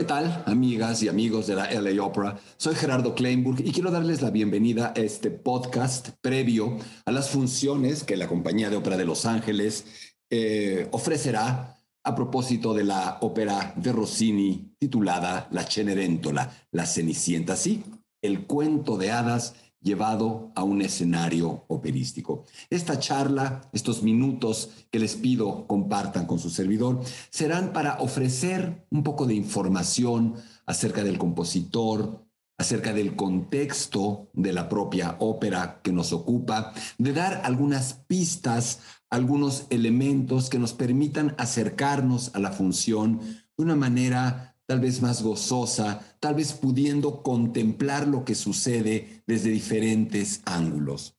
¿Qué tal, amigas y amigos de la LA Opera? Soy Gerardo Kleinburg y quiero darles la bienvenida a este podcast previo a las funciones que la Compañía de Ópera de Los Ángeles eh, ofrecerá a propósito de la ópera de Rossini titulada La Cenerentola, La Cenicienta, sí, el cuento de hadas llevado a un escenario operístico. Esta charla, estos minutos que les pido compartan con su servidor, serán para ofrecer un poco de información acerca del compositor, acerca del contexto de la propia ópera que nos ocupa, de dar algunas pistas, algunos elementos que nos permitan acercarnos a la función de una manera tal vez más gozosa, tal vez pudiendo contemplar lo que sucede desde diferentes ángulos.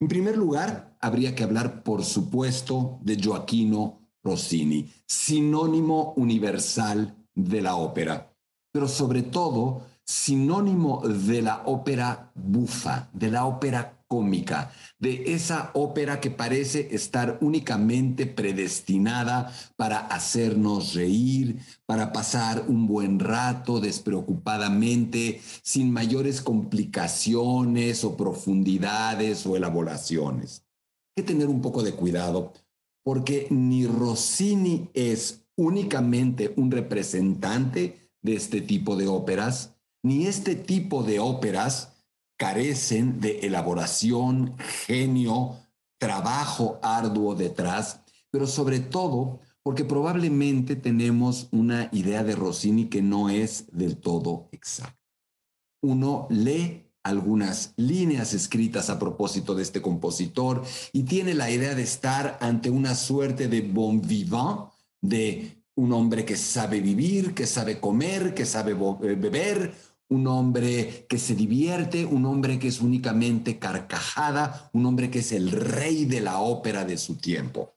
En primer lugar, habría que hablar, por supuesto, de Joaquino Rossini, sinónimo universal de la ópera, pero sobre todo sinónimo de la ópera bufa, de la ópera cómica, de esa ópera que parece estar únicamente predestinada para hacernos reír, para pasar un buen rato despreocupadamente, sin mayores complicaciones o profundidades o elaboraciones. Hay que tener un poco de cuidado porque ni Rossini es únicamente un representante de este tipo de óperas, ni este tipo de óperas carecen de elaboración, genio, trabajo arduo detrás, pero sobre todo porque probablemente tenemos una idea de Rossini que no es del todo exacta. Uno lee algunas líneas escritas a propósito de este compositor y tiene la idea de estar ante una suerte de bon vivant, de un hombre que sabe vivir, que sabe comer, que sabe eh, beber, un hombre que se divierte, un hombre que es únicamente carcajada, un hombre que es el rey de la ópera de su tiempo.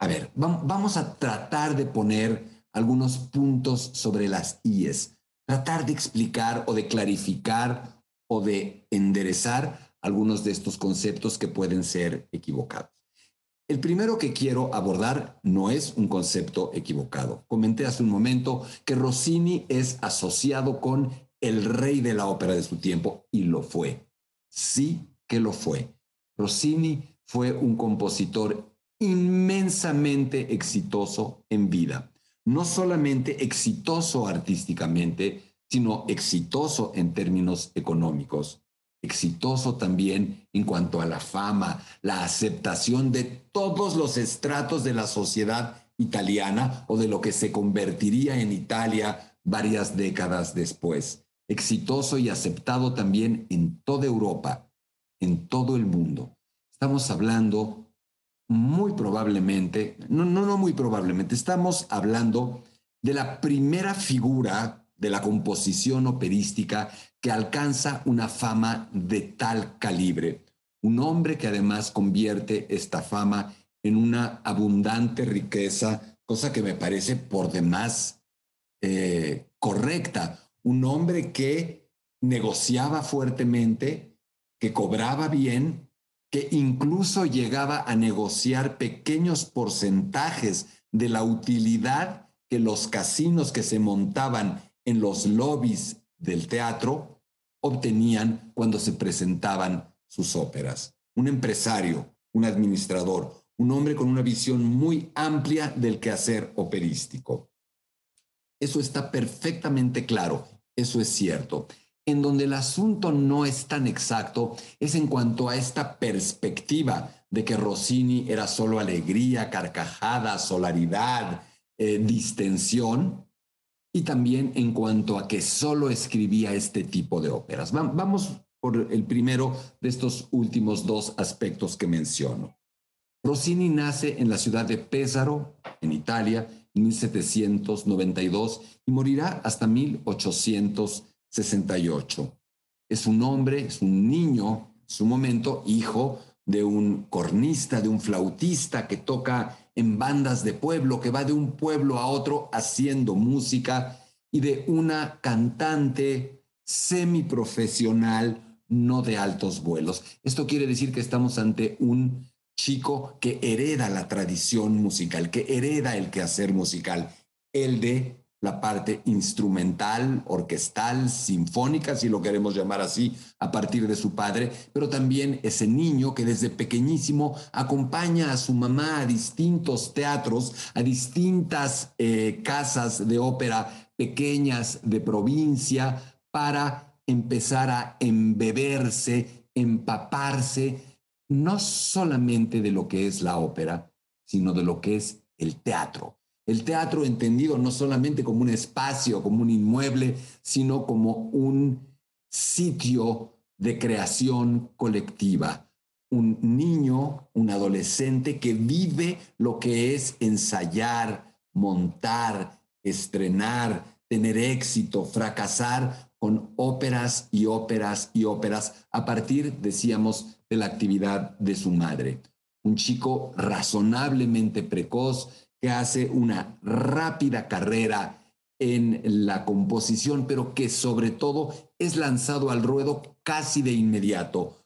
A ver, vamos a tratar de poner algunos puntos sobre las IES, tratar de explicar o de clarificar o de enderezar algunos de estos conceptos que pueden ser equivocados. El primero que quiero abordar no es un concepto equivocado. Comenté hace un momento que Rossini es asociado con el rey de la ópera de su tiempo y lo fue. Sí que lo fue. Rossini fue un compositor inmensamente exitoso en vida. No solamente exitoso artísticamente, sino exitoso en términos económicos. Exitoso también en cuanto a la fama, la aceptación de todos los estratos de la sociedad italiana o de lo que se convertiría en Italia varias décadas después exitoso y aceptado también en toda Europa, en todo el mundo. Estamos hablando muy probablemente, no, no, no muy probablemente, estamos hablando de la primera figura de la composición operística que alcanza una fama de tal calibre. Un hombre que además convierte esta fama en una abundante riqueza, cosa que me parece por demás eh, correcta un hombre que negociaba fuertemente, que cobraba bien, que incluso llegaba a negociar pequeños porcentajes de la utilidad que los casinos que se montaban en los lobbies del teatro obtenían cuando se presentaban sus óperas. Un empresario, un administrador, un hombre con una visión muy amplia del quehacer operístico. Eso está perfectamente claro, eso es cierto. En donde el asunto no es tan exacto es en cuanto a esta perspectiva de que Rossini era solo alegría, carcajada, solaridad, eh, distensión, y también en cuanto a que solo escribía este tipo de óperas. Vamos por el primero de estos últimos dos aspectos que menciono. Rossini nace en la ciudad de Pesaro, en Italia, 1792 y morirá hasta 1868. Es un hombre, es un niño, en su momento, hijo de un cornista, de un flautista que toca en bandas de pueblo, que va de un pueblo a otro haciendo música y de una cantante semiprofesional, no de altos vuelos. Esto quiere decir que estamos ante un chico que hereda la tradición musical, que hereda el quehacer musical, el de la parte instrumental, orquestal, sinfónica, si lo queremos llamar así, a partir de su padre, pero también ese niño que desde pequeñísimo acompaña a su mamá a distintos teatros, a distintas eh, casas de ópera pequeñas de provincia, para empezar a embeberse, empaparse, no solamente de lo que es la ópera, sino de lo que es el teatro el teatro entendido no solamente como un espacio, como un inmueble, sino como un sitio de creación colectiva. Un niño, un adolescente que vive lo que es ensayar, montar, estrenar, tener éxito, fracasar con óperas y óperas y óperas a partir, decíamos, de la actividad de su madre. Un chico razonablemente precoz que hace una rápida carrera en la composición, pero que sobre todo es lanzado al ruedo casi de inmediato.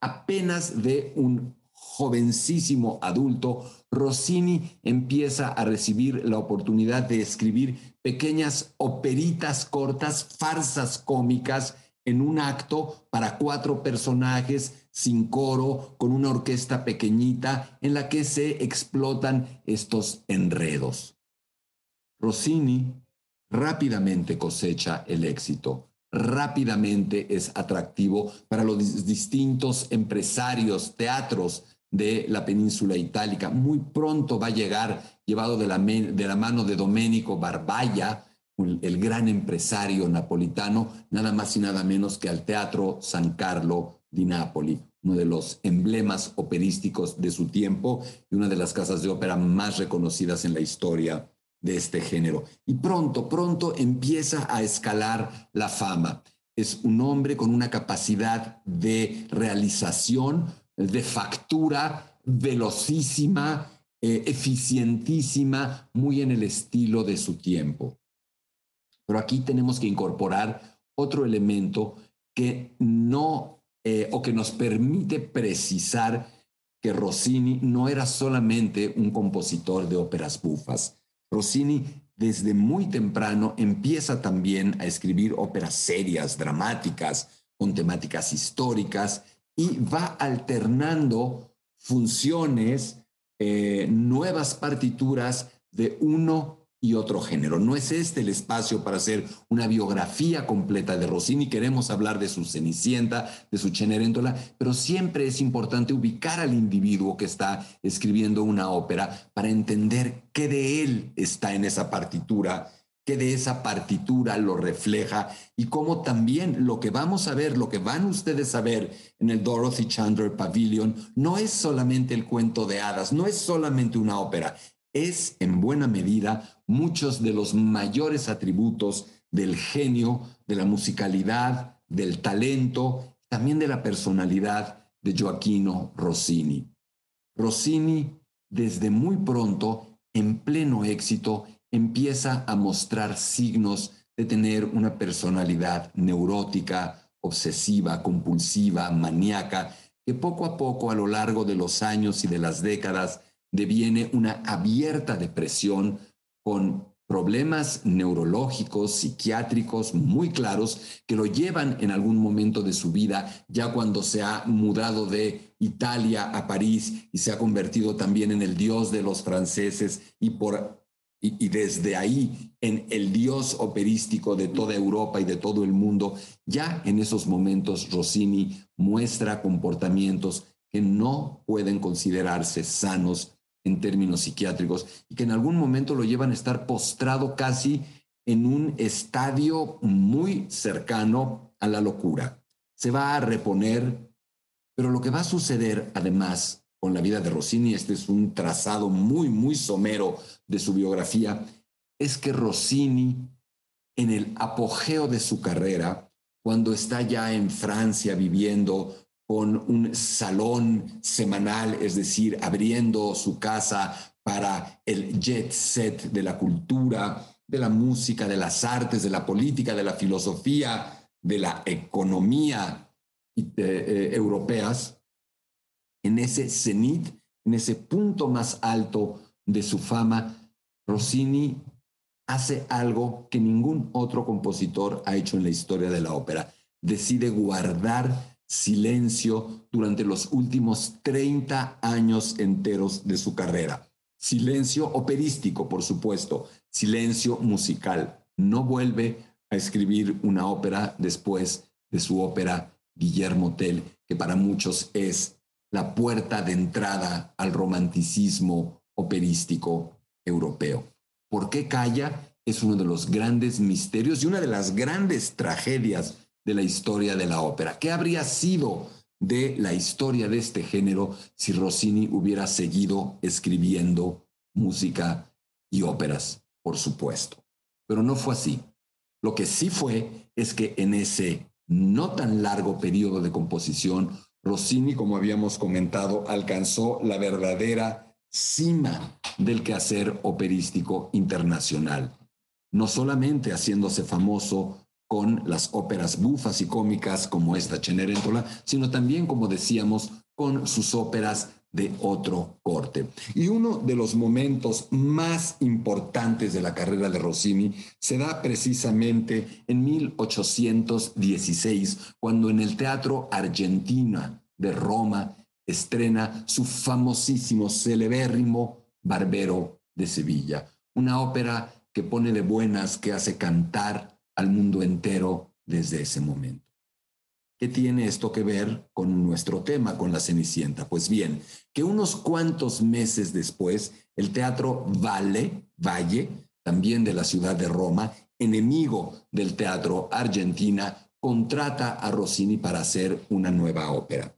Apenas de un jovencísimo adulto, Rossini empieza a recibir la oportunidad de escribir pequeñas operitas cortas, farsas cómicas, en un acto para cuatro personajes sin coro, con una orquesta pequeñita en la que se explotan estos enredos. Rossini rápidamente cosecha el éxito, rápidamente es atractivo para los distintos empresarios, teatros de la península itálica. Muy pronto va a llegar, llevado de la, de la mano de Domenico Barbaya, el gran empresario napolitano, nada más y nada menos que al Teatro San Carlo di Napoli, uno de los emblemas operísticos de su tiempo y una de las casas de ópera más reconocidas en la historia de este género. Y pronto, pronto empieza a escalar la fama. Es un hombre con una capacidad de realización, de factura velocísima, eh, eficientísima, muy en el estilo de su tiempo. Pero aquí tenemos que incorporar otro elemento que no, eh, o que nos permite precisar que Rossini no era solamente un compositor de óperas bufas. Rossini desde muy temprano empieza también a escribir óperas serias, dramáticas, con temáticas históricas y va alternando funciones, eh, nuevas partituras de uno y otro género. No es este el espacio para hacer una biografía completa de Rossini. Queremos hablar de su Cenicienta, de su Cenerentola, pero siempre es importante ubicar al individuo que está escribiendo una ópera para entender qué de él está en esa partitura, qué de esa partitura lo refleja y cómo también lo que vamos a ver, lo que van ustedes a ver en el Dorothy Chandler Pavilion, no es solamente el cuento de hadas, no es solamente una ópera, es en buena medida muchos de los mayores atributos del genio, de la musicalidad, del talento, también de la personalidad de Joaquino Rossini. Rossini, desde muy pronto, en pleno éxito, empieza a mostrar signos de tener una personalidad neurótica, obsesiva, compulsiva, maníaca, que poco a poco a lo largo de los años y de las décadas deviene una abierta depresión con problemas neurológicos, psiquiátricos muy claros que lo llevan en algún momento de su vida, ya cuando se ha mudado de Italia a París y se ha convertido también en el dios de los franceses y por y, desde ahí en el dios operístico de toda Europa y de todo el mundo, ya en esos momentos Rossini muestra comportamientos que no pueden considerarse sanos en términos psiquiátricos y que en algún momento lo llevan a estar postrado casi en un estadio muy cercano a la locura. Se va a reponer, pero lo que va a suceder además con la vida de Rossini, este es un trazado muy, muy somero de su biografía, es que Rossini, en el apogeo de su carrera, cuando está ya en Francia viviendo con un salón semanal, es decir, abriendo su casa para el jet set de la cultura, de la música, de las artes, de la política, de la filosofía, de la economía eh, eh, europeas, en ese cenit, en ese punto más alto de su fama, Rossini hace algo que ningún otro compositor ha hecho en la historia de la ópera. Decide guardar silencio durante los últimos 30 años enteros de su carrera. Silencio operístico, por supuesto, silencio musical. No vuelve a escribir una ópera después de su ópera Guillermo Tell, que para muchos es la puerta de entrada al romanticismo operístico europeo. ¿Por qué calla? Es uno de los grandes misterios y una de las grandes tragedias de la historia de la ópera. ¿Qué habría sido de la historia de este género si Rossini hubiera seguido escribiendo música y óperas? Por supuesto. Pero no fue así. Lo que sí fue es que en ese no tan largo periodo de composición, Rossini, como habíamos comentado, alcanzó la verdadera cima del quehacer operístico internacional, no solamente haciéndose famoso con las óperas bufas y cómicas como esta Cenerentola, sino también, como decíamos, con sus óperas de otro corte. Y uno de los momentos más importantes de la carrera de Rossini se da precisamente en 1816, cuando en el Teatro Argentina de Roma estrena su famosísimo, celebérrimo Barbero de Sevilla, una ópera que pone de buenas, que hace cantar al mundo entero desde ese momento. ¿Qué tiene esto que ver con nuestro tema, con la Cenicienta? Pues bien, que unos cuantos meses después, el Teatro Valle, Valle, también de la ciudad de Roma, enemigo del Teatro Argentina, contrata a Rossini para hacer una nueva ópera.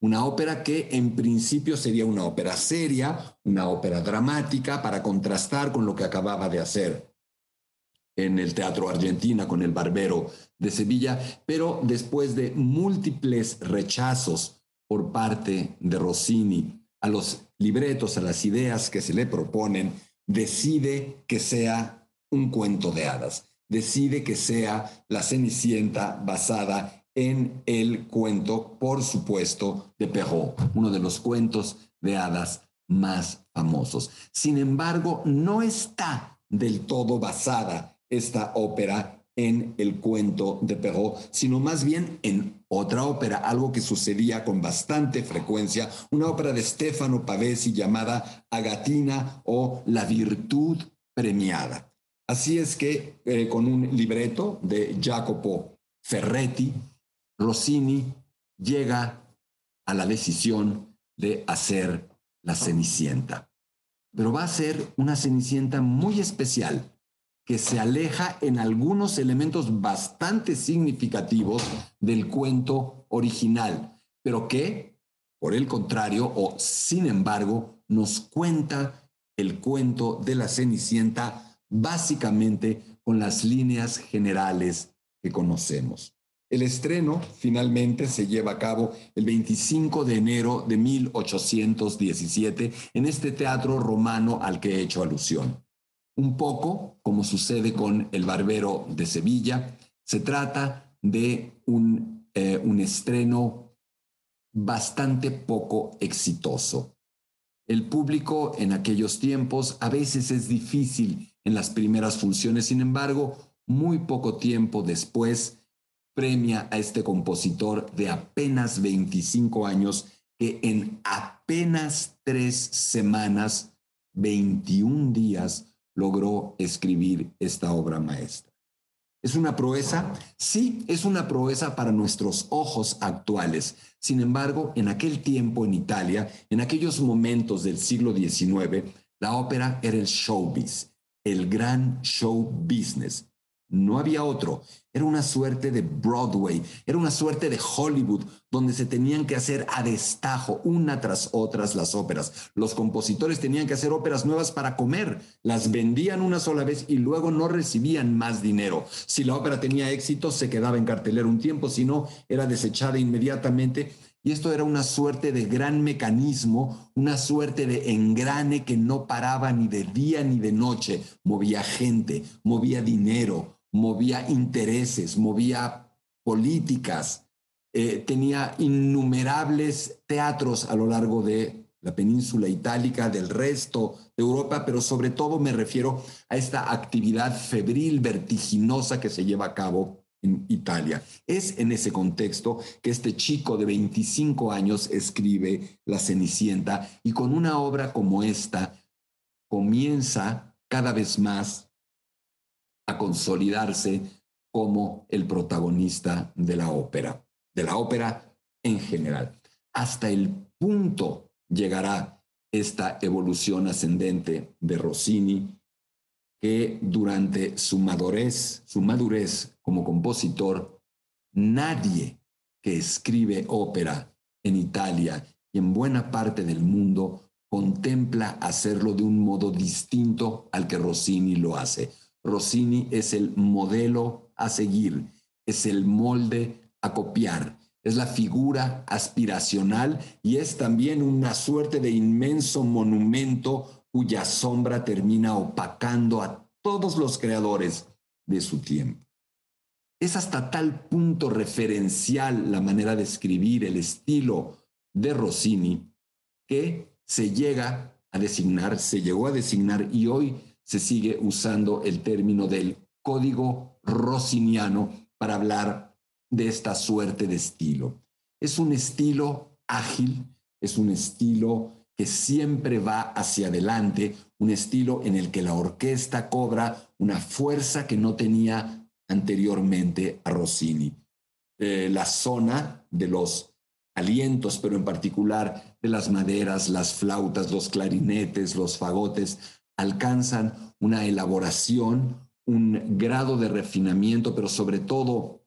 Una ópera que en principio sería una ópera seria, una ópera dramática, para contrastar con lo que acababa de hacer en el Teatro Argentina con el Barbero de Sevilla, pero después de múltiples rechazos por parte de Rossini a los libretos, a las ideas que se le proponen, decide que sea un cuento de hadas, decide que sea la Cenicienta basada en el cuento, por supuesto, de Perrault, uno de los cuentos de hadas más famosos. Sin embargo, no está del todo basada esta ópera en el cuento de Perrault, sino más bien en otra ópera, algo que sucedía con bastante frecuencia, una ópera de Stefano Pavesi llamada Agatina o La Virtud Premiada. Así es que eh, con un libreto de Jacopo Ferretti, Rossini llega a la decisión de hacer la Cenicienta. Pero va a ser una Cenicienta muy especial que se aleja en algunos elementos bastante significativos del cuento original, pero que, por el contrario, o sin embargo, nos cuenta el cuento de la Cenicienta básicamente con las líneas generales que conocemos. El estreno finalmente se lleva a cabo el 25 de enero de 1817 en este teatro romano al que he hecho alusión. Un poco como sucede con El Barbero de Sevilla, se trata de un, eh, un estreno bastante poco exitoso. El público en aquellos tiempos a veces es difícil en las primeras funciones, sin embargo, muy poco tiempo después premia a este compositor de apenas 25 años que en apenas tres semanas, 21 días, logró escribir esta obra maestra. ¿Es una proeza? Sí, es una proeza para nuestros ojos actuales. Sin embargo, en aquel tiempo en Italia, en aquellos momentos del siglo XIX, la ópera era el showbiz, el gran show business. No había otro. Era una suerte de Broadway, era una suerte de Hollywood, donde se tenían que hacer a destajo una tras otras las óperas. Los compositores tenían que hacer óperas nuevas para comer, las vendían una sola vez y luego no recibían más dinero. Si la ópera tenía éxito, se quedaba en cartelera un tiempo, si no, era desechada inmediatamente. Y esto era una suerte de gran mecanismo, una suerte de engrane que no paraba ni de día ni de noche. Movía gente, movía dinero, movía intereses, movía políticas, eh, tenía innumerables teatros a lo largo de la península itálica, del resto de Europa, pero sobre todo me refiero a esta actividad febril, vertiginosa que se lleva a cabo en Italia. Es en ese contexto que este chico de 25 años escribe La Cenicienta y con una obra como esta comienza cada vez más a consolidarse como el protagonista de la ópera, de la ópera en general. Hasta el punto llegará esta evolución ascendente de Rossini, que durante su madurez, su madurez como compositor, nadie que escribe ópera en Italia y en buena parte del mundo contempla hacerlo de un modo distinto al que Rossini lo hace. Rossini es el modelo a seguir, es el molde a copiar es la figura aspiracional y es también una suerte de inmenso monumento cuya sombra termina opacando a todos los creadores de su tiempo. Es hasta tal punto referencial la manera de escribir, el estilo de Rossini, que se llega a designar, se llegó a designar y hoy se sigue usando el término del código rossiniano para hablar de esta suerte de estilo. Es un estilo ágil, es un estilo que siempre va hacia adelante, un estilo en el que la orquesta cobra una fuerza que no tenía anteriormente a Rossini. Eh, la zona de los alientos, pero en particular de las maderas, las flautas, los clarinetes, los fagotes, alcanzan una elaboración, un grado de refinamiento, pero sobre todo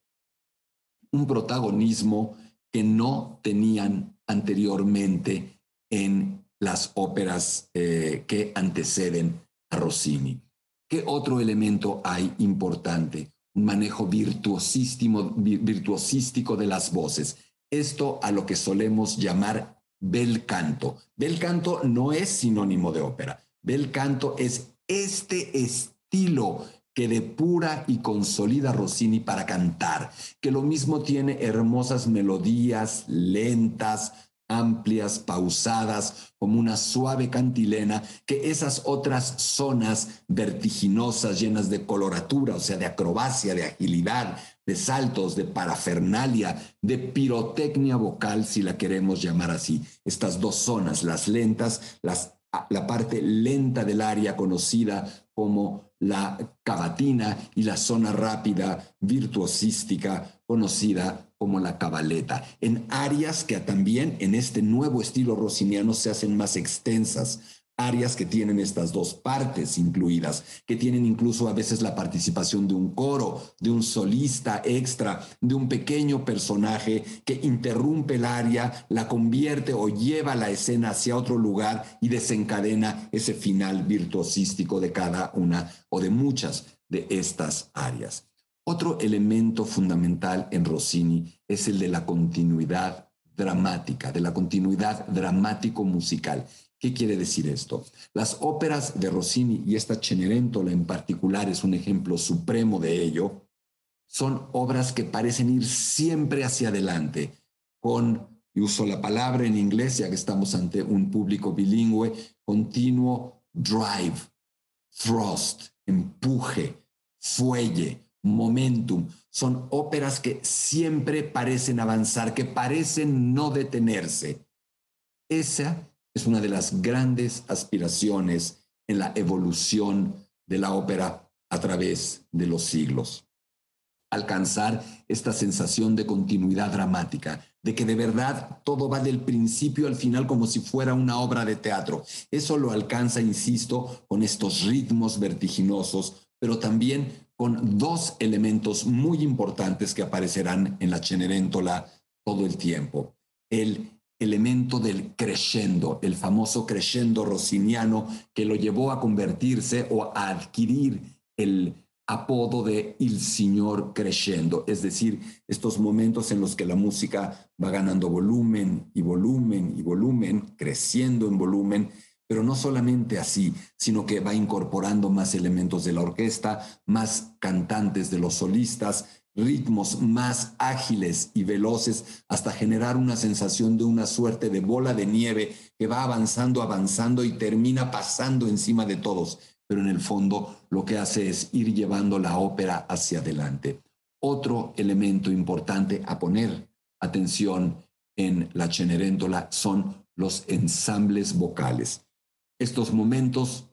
un protagonismo que no tenían anteriormente en las óperas eh, que anteceden a Rossini. ¿Qué otro elemento hay importante? Un manejo virtuosístico, virtuosístico de las voces. Esto a lo que solemos llamar bel canto. Bel canto no es sinónimo de ópera. Bel canto es este estilo que depura y consolida Rossini para cantar, que lo mismo tiene hermosas melodías lentas, amplias, pausadas, como una suave cantilena, que esas otras zonas vertiginosas, llenas de coloratura, o sea, de acrobacia, de agilidad, de saltos, de parafernalia, de pirotecnia vocal, si la queremos llamar así. Estas dos zonas, las lentas, las, la parte lenta del área conocida como la cavatina y la zona rápida virtuosística conocida como la cabaleta, en áreas que también en este nuevo estilo rossiniano se hacen más extensas, áreas que tienen estas dos partes incluidas, que tienen incluso a veces la participación de un coro, de un solista extra, de un pequeño personaje que interrumpe el área, la convierte o lleva la escena hacia otro lugar y desencadena ese final virtuosístico de cada una o de muchas de estas áreas. Otro elemento fundamental en Rossini es el de la continuidad dramática, de la continuidad dramático-musical. ¿Qué quiere decir esto? Las óperas de Rossini y esta Cenerentola en particular es un ejemplo supremo de ello. Son obras que parecen ir siempre hacia adelante, con, y uso la palabra en inglés ya que estamos ante un público bilingüe, continuo drive, thrust, empuje, fuelle, momentum. Son óperas que siempre parecen avanzar, que parecen no detenerse. Esa es una de las grandes aspiraciones en la evolución de la ópera a través de los siglos. Alcanzar esta sensación de continuidad dramática, de que de verdad todo va del principio al final como si fuera una obra de teatro. Eso lo alcanza, insisto, con estos ritmos vertiginosos, pero también con dos elementos muy importantes que aparecerán en la Cenerentola todo el tiempo. El elemento del crescendo, el famoso crescendo rossiniano que lo llevó a convertirse o a adquirir el apodo de Il Signor Crescendo, es decir, estos momentos en los que la música va ganando volumen y volumen y volumen, creciendo en volumen, pero no solamente así, sino que va incorporando más elementos de la orquesta, más cantantes de los solistas, ritmos más ágiles y veloces hasta generar una sensación de una suerte de bola de nieve que va avanzando, avanzando y termina pasando encima de todos. Pero en el fondo lo que hace es ir llevando la ópera hacia adelante. Otro elemento importante a poner atención en la Cenerentola son los ensambles vocales. Estos momentos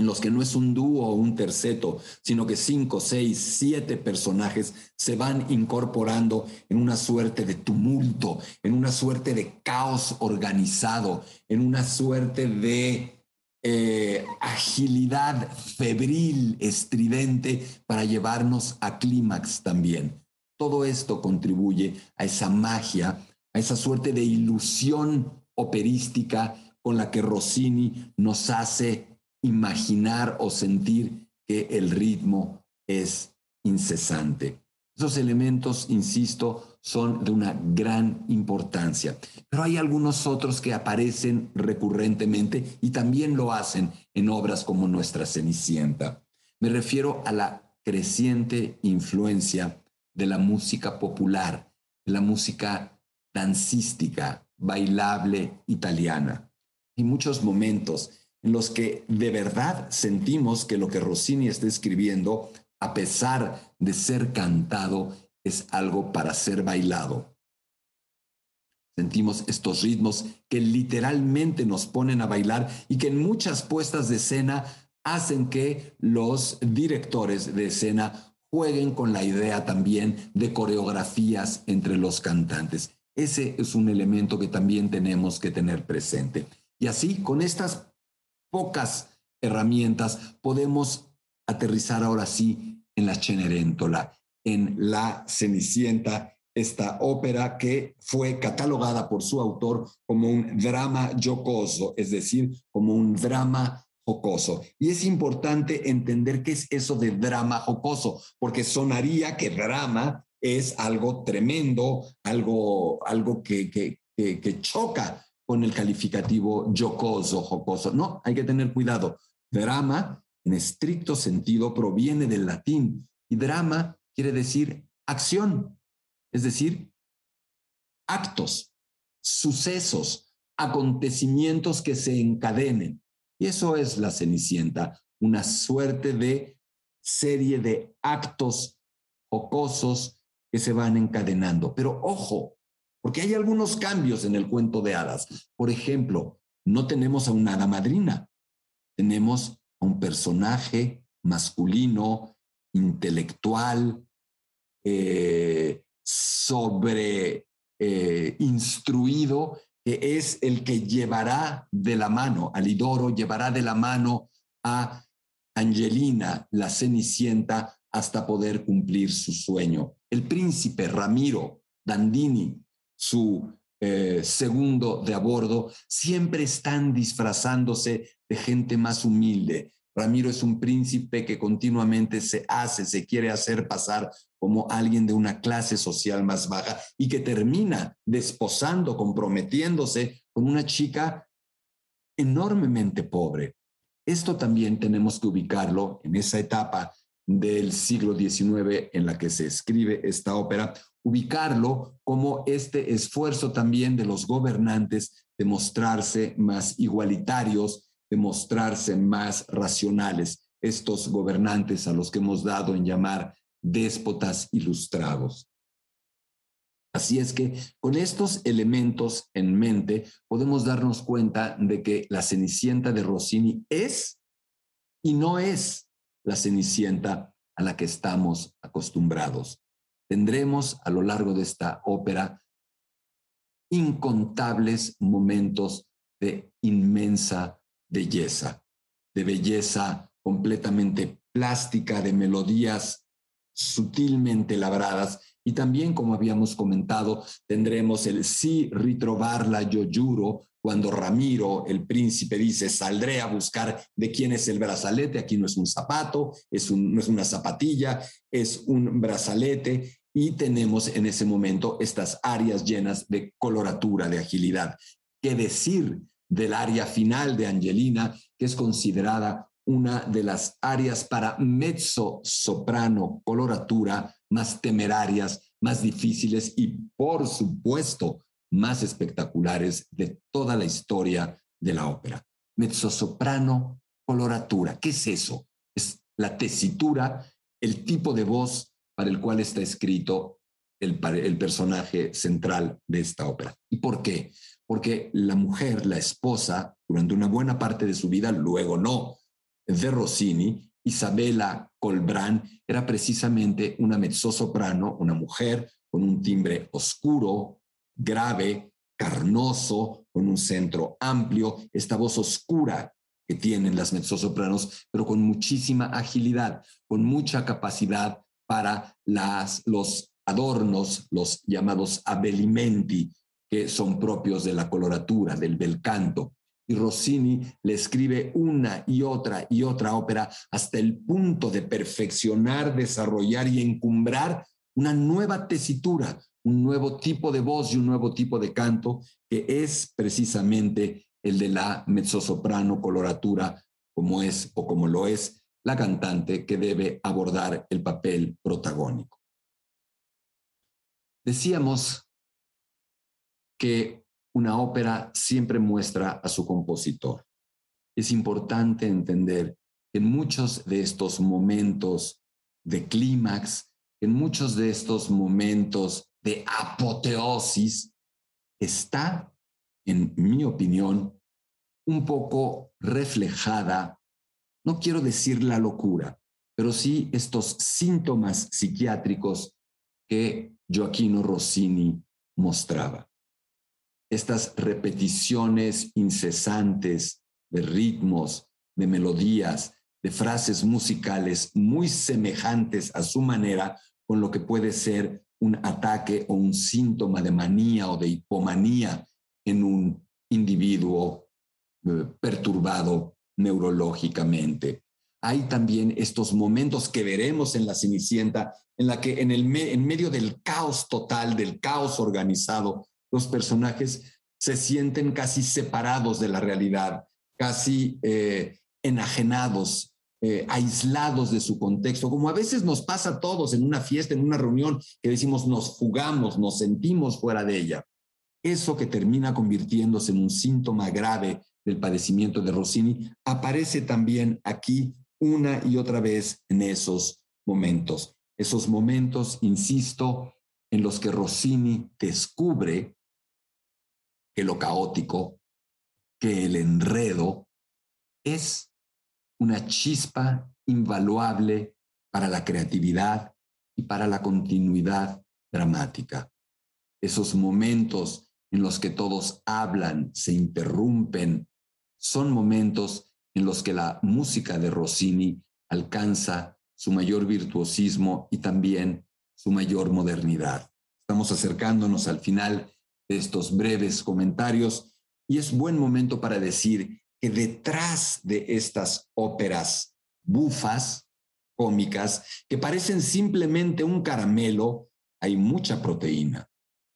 en los que no es un dúo o un terceto, sino que cinco, seis, siete personajes se van incorporando en una suerte de tumulto, en una suerte de caos organizado, en una suerte de eh, agilidad febril, estridente, para llevarnos a clímax también. Todo esto contribuye a esa magia, a esa suerte de ilusión operística con la que Rossini nos hace imaginar o sentir que el ritmo es incesante. Esos elementos, insisto, son de una gran importancia, pero hay algunos otros que aparecen recurrentemente y también lo hacen en obras como Nuestra Cenicienta. Me refiero a la creciente influencia de la música popular, de la música dancística, bailable italiana. Y muchos momentos en los que de verdad sentimos que lo que Rossini está escribiendo, a pesar de ser cantado, es algo para ser bailado. Sentimos estos ritmos que literalmente nos ponen a bailar y que en muchas puestas de escena hacen que los directores de escena jueguen con la idea también de coreografías entre los cantantes. Ese es un elemento que también tenemos que tener presente. Y así, con estas pocas herramientas, podemos aterrizar ahora sí en la Cenerentola, en la Cenicienta, esta ópera que fue catalogada por su autor como un drama jocoso, es decir, como un drama jocoso. Y es importante entender qué es eso de drama jocoso, porque sonaría que drama es algo tremendo, algo, algo que, que, que choca con el calificativo jocoso, jocoso. No, hay que tener cuidado. Drama, en estricto sentido, proviene del latín y drama quiere decir acción, es decir, actos, sucesos, acontecimientos que se encadenen. Y eso es la Cenicienta, una suerte de serie de actos jocosos que se van encadenando. Pero ojo, porque hay algunos cambios en el cuento de hadas. Por ejemplo, no tenemos a una hada madrina, tenemos a un personaje masculino, intelectual, eh, sobre eh, instruido, que es el que llevará de la mano, a Lidoro, llevará de la mano a Angelina, la cenicienta, hasta poder cumplir su sueño. El príncipe Ramiro Dandini, su eh, segundo de a bordo, siempre están disfrazándose de gente más humilde. Ramiro es un príncipe que continuamente se hace, se quiere hacer pasar como alguien de una clase social más baja y que termina desposando, comprometiéndose con una chica enormemente pobre. Esto también tenemos que ubicarlo en esa etapa del siglo XIX en la que se escribe esta ópera, ubicarlo como este esfuerzo también de los gobernantes de mostrarse más igualitarios, de mostrarse más racionales, estos gobernantes a los que hemos dado en llamar déspotas ilustrados. Así es que con estos elementos en mente podemos darnos cuenta de que la Cenicienta de Rossini es y no es la Cenicienta a la que estamos acostumbrados. Tendremos a lo largo de esta ópera incontables momentos de inmensa belleza, de belleza completamente plástica, de melodías sutilmente labradas. Y también, como habíamos comentado, tendremos el sí ritrovarla, yo juro, cuando Ramiro, el príncipe, dice, saldré a buscar de quién es el brazalete, aquí no es un zapato, es un, no es una zapatilla, es un brazalete, y tenemos en ese momento estas áreas llenas de coloratura, de agilidad. ¿Qué decir del área final de Angelina, que es considerada una de las áreas para mezzo soprano coloratura más temerarias, más difíciles y, por supuesto, más espectaculares de toda la historia de la ópera. Mezzosoprano, coloratura. ¿Qué es eso? Es la tesitura, el tipo de voz para el cual está escrito el, el personaje central de esta ópera. ¿Y por qué? Porque la mujer, la esposa, durante una buena parte de su vida, luego no, de Rossini, Isabella Colbrán era precisamente una mezzosoprano, una mujer con un timbre oscuro, grave, carnoso, con un centro amplio, esta voz oscura que tienen las mezzosopranos, pero con muchísima agilidad, con mucha capacidad para las, los adornos, los llamados abelimenti, que son propios de la coloratura, del bel canto y Rossini le escribe una y otra y otra ópera hasta el punto de perfeccionar, desarrollar y encumbrar una nueva tesitura, un nuevo tipo de voz y un nuevo tipo de canto, que es precisamente el de la mezzosoprano coloratura, como es o como lo es la cantante que debe abordar el papel protagónico. Decíamos que una ópera siempre muestra a su compositor. Es importante entender que en muchos de estos momentos de clímax, en muchos de estos momentos de apoteosis, está, en mi opinión, un poco reflejada, no quiero decir la locura, pero sí estos síntomas psiquiátricos que Joaquino Rossini mostraba estas repeticiones incesantes de ritmos, de melodías, de frases musicales muy semejantes a su manera con lo que puede ser un ataque o un síntoma de manía o de hipomanía en un individuo eh, perturbado neurológicamente. Hay también estos momentos que veremos en la Cenicienta, en la que en, el en medio del caos total, del caos organizado, los personajes se sienten casi separados de la realidad, casi eh, enajenados, eh, aislados de su contexto, como a veces nos pasa a todos en una fiesta, en una reunión, que decimos nos fugamos, nos sentimos fuera de ella. Eso que termina convirtiéndose en un síntoma grave del padecimiento de Rossini aparece también aquí una y otra vez en esos momentos. Esos momentos, insisto, en los que Rossini descubre que lo caótico, que el enredo es una chispa invaluable para la creatividad y para la continuidad dramática. Esos momentos en los que todos hablan, se interrumpen, son momentos en los que la música de Rossini alcanza su mayor virtuosismo y también su mayor modernidad. Estamos acercándonos al final estos breves comentarios y es buen momento para decir que detrás de estas óperas bufas, cómicas, que parecen simplemente un caramelo, hay mucha proteína,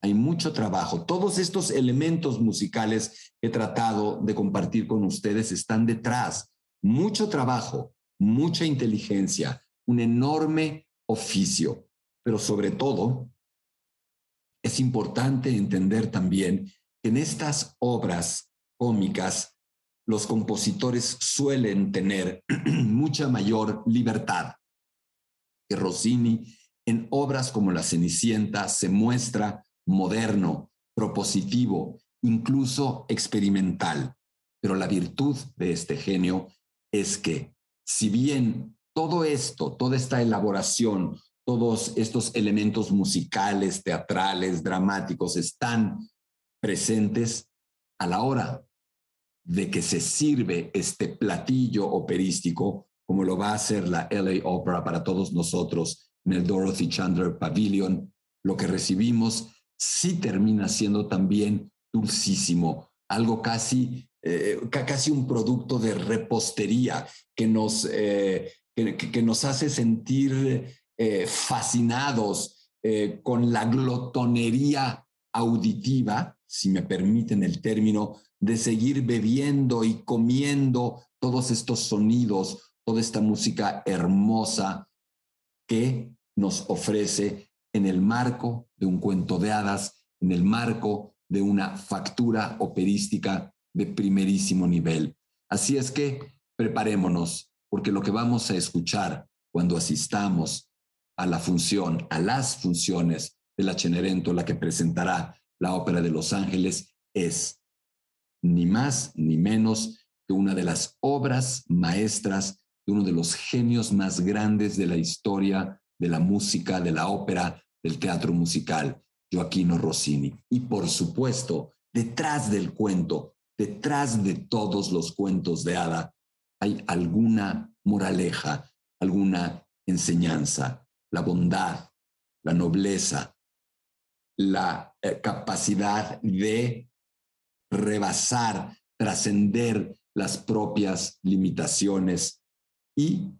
hay mucho trabajo. Todos estos elementos musicales que he tratado de compartir con ustedes están detrás. Mucho trabajo, mucha inteligencia, un enorme oficio, pero sobre todo es importante entender también que en estas obras cómicas los compositores suelen tener mucha mayor libertad que Rossini en obras como La Cenicienta se muestra moderno, propositivo, incluso experimental. Pero la virtud de este genio es que si bien todo esto, toda esta elaboración, todos estos elementos musicales, teatrales, dramáticos están presentes a la hora de que se sirve este platillo operístico, como lo va a hacer la LA Opera para todos nosotros en el Dorothy Chandler Pavilion, lo que recibimos sí termina siendo también dulcísimo, algo casi, eh, casi un producto de repostería que nos, eh, que nos hace sentir eh, fascinados eh, con la glotonería auditiva, si me permiten el término, de seguir bebiendo y comiendo todos estos sonidos, toda esta música hermosa que nos ofrece en el marco de un cuento de hadas, en el marco de una factura operística de primerísimo nivel. Así es que preparémonos, porque lo que vamos a escuchar cuando asistamos a la función, a las funciones de la Cenerentola que presentará la Ópera de Los Ángeles, es ni más ni menos que una de las obras maestras de uno de los genios más grandes de la historia de la música, de la ópera, del teatro musical, Joaquino Rossini. Y por supuesto, detrás del cuento, detrás de todos los cuentos de hada, hay alguna moraleja, alguna enseñanza, la bondad, la nobleza, la eh, capacidad de rebasar, trascender las propias limitaciones y,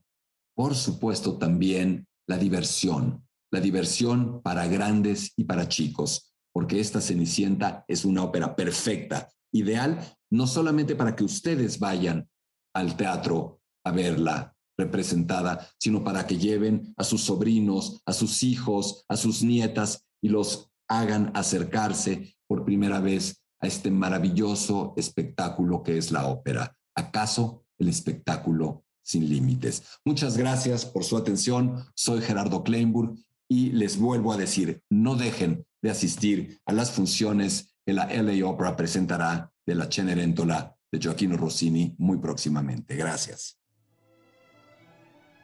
por supuesto, también la diversión, la diversión para grandes y para chicos, porque esta Cenicienta es una ópera perfecta, ideal no solamente para que ustedes vayan al teatro a verla representada, sino para que lleven a sus sobrinos, a sus hijos, a sus nietas y los hagan acercarse por primera vez a este maravilloso espectáculo que es la ópera. ¿Acaso el espectáculo sin límites? Muchas gracias por su atención. Soy Gerardo Kleinburg y les vuelvo a decir, no dejen de asistir a las funciones que la LA Opera presentará de la Cenerentola de Joaquino Rossini muy próximamente. Gracias.